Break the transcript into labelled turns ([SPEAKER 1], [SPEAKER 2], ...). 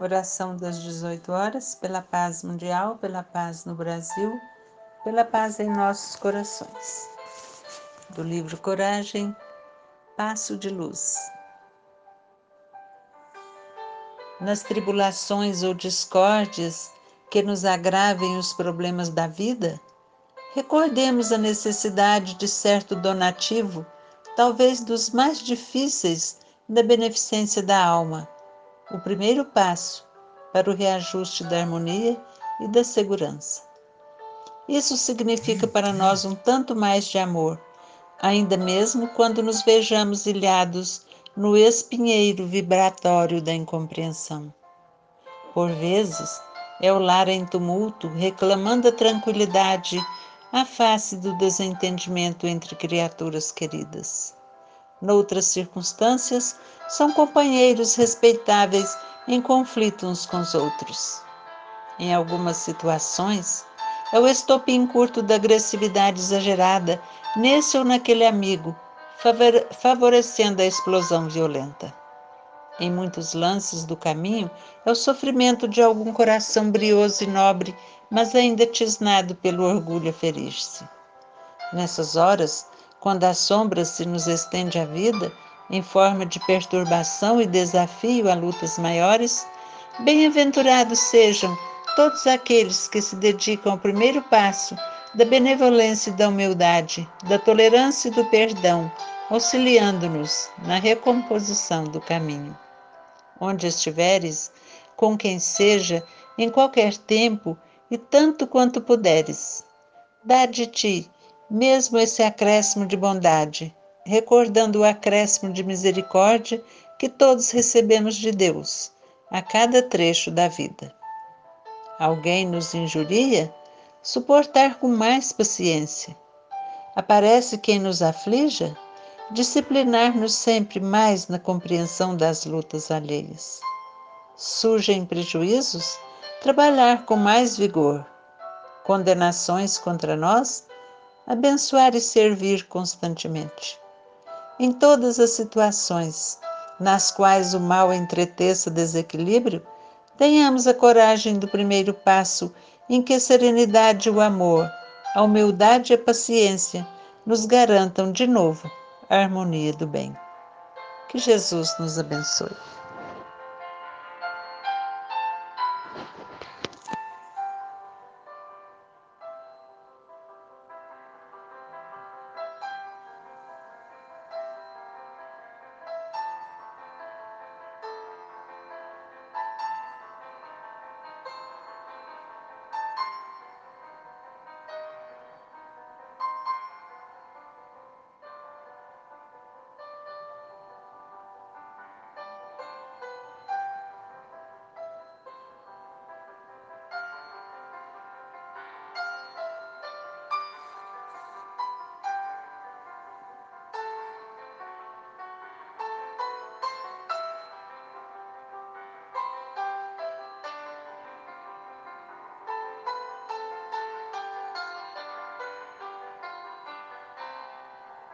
[SPEAKER 1] Oração das 18 horas, pela paz mundial, pela paz no Brasil, pela paz em nossos corações. Do livro Coragem, Passo de Luz. Nas tribulações ou discórdias que nos agravem os problemas da vida, recordemos a necessidade de certo donativo, talvez dos mais difíceis da beneficência da alma, o primeiro passo para o reajuste da harmonia e da segurança. Isso significa para nós um tanto mais de amor, ainda mesmo quando nos vejamos ilhados no espinheiro vibratório da incompreensão. Por vezes, é o lar em tumulto, reclamando a tranquilidade à face do desentendimento entre criaturas queridas. Noutras circunstâncias, são companheiros respeitáveis em conflito uns com os outros. Em algumas situações, é o estopim curto da agressividade exagerada nesse ou naquele amigo, favorecendo a explosão violenta. Em muitos lances do caminho, é o sofrimento de algum coração brioso e nobre, mas ainda tisnado pelo orgulho a ferir-se. Nessas horas, quando a sombra se nos estende à vida, em forma de perturbação e desafio a lutas maiores, bem-aventurados sejam todos aqueles que se dedicam ao primeiro passo da benevolência e da humildade, da tolerância e do perdão, auxiliando-nos na recomposição do caminho. Onde estiveres, com quem seja, em qualquer tempo e tanto quanto puderes, dá de ti mesmo esse acréscimo de bondade, recordando o acréscimo de misericórdia que todos recebemos de Deus a cada trecho da vida. Alguém nos injuria? Suportar com mais paciência. Aparece quem nos aflija? Disciplinar-nos sempre mais na compreensão das lutas alheias. Surgem prejuízos? Trabalhar com mais vigor. Condenações contra nós? Abençoar e servir constantemente. Em todas as situações nas quais o mal entreteça desequilíbrio, tenhamos a coragem do primeiro passo em que a serenidade e o amor, a humildade e a paciência nos garantam de novo a harmonia do bem. Que Jesus nos abençoe.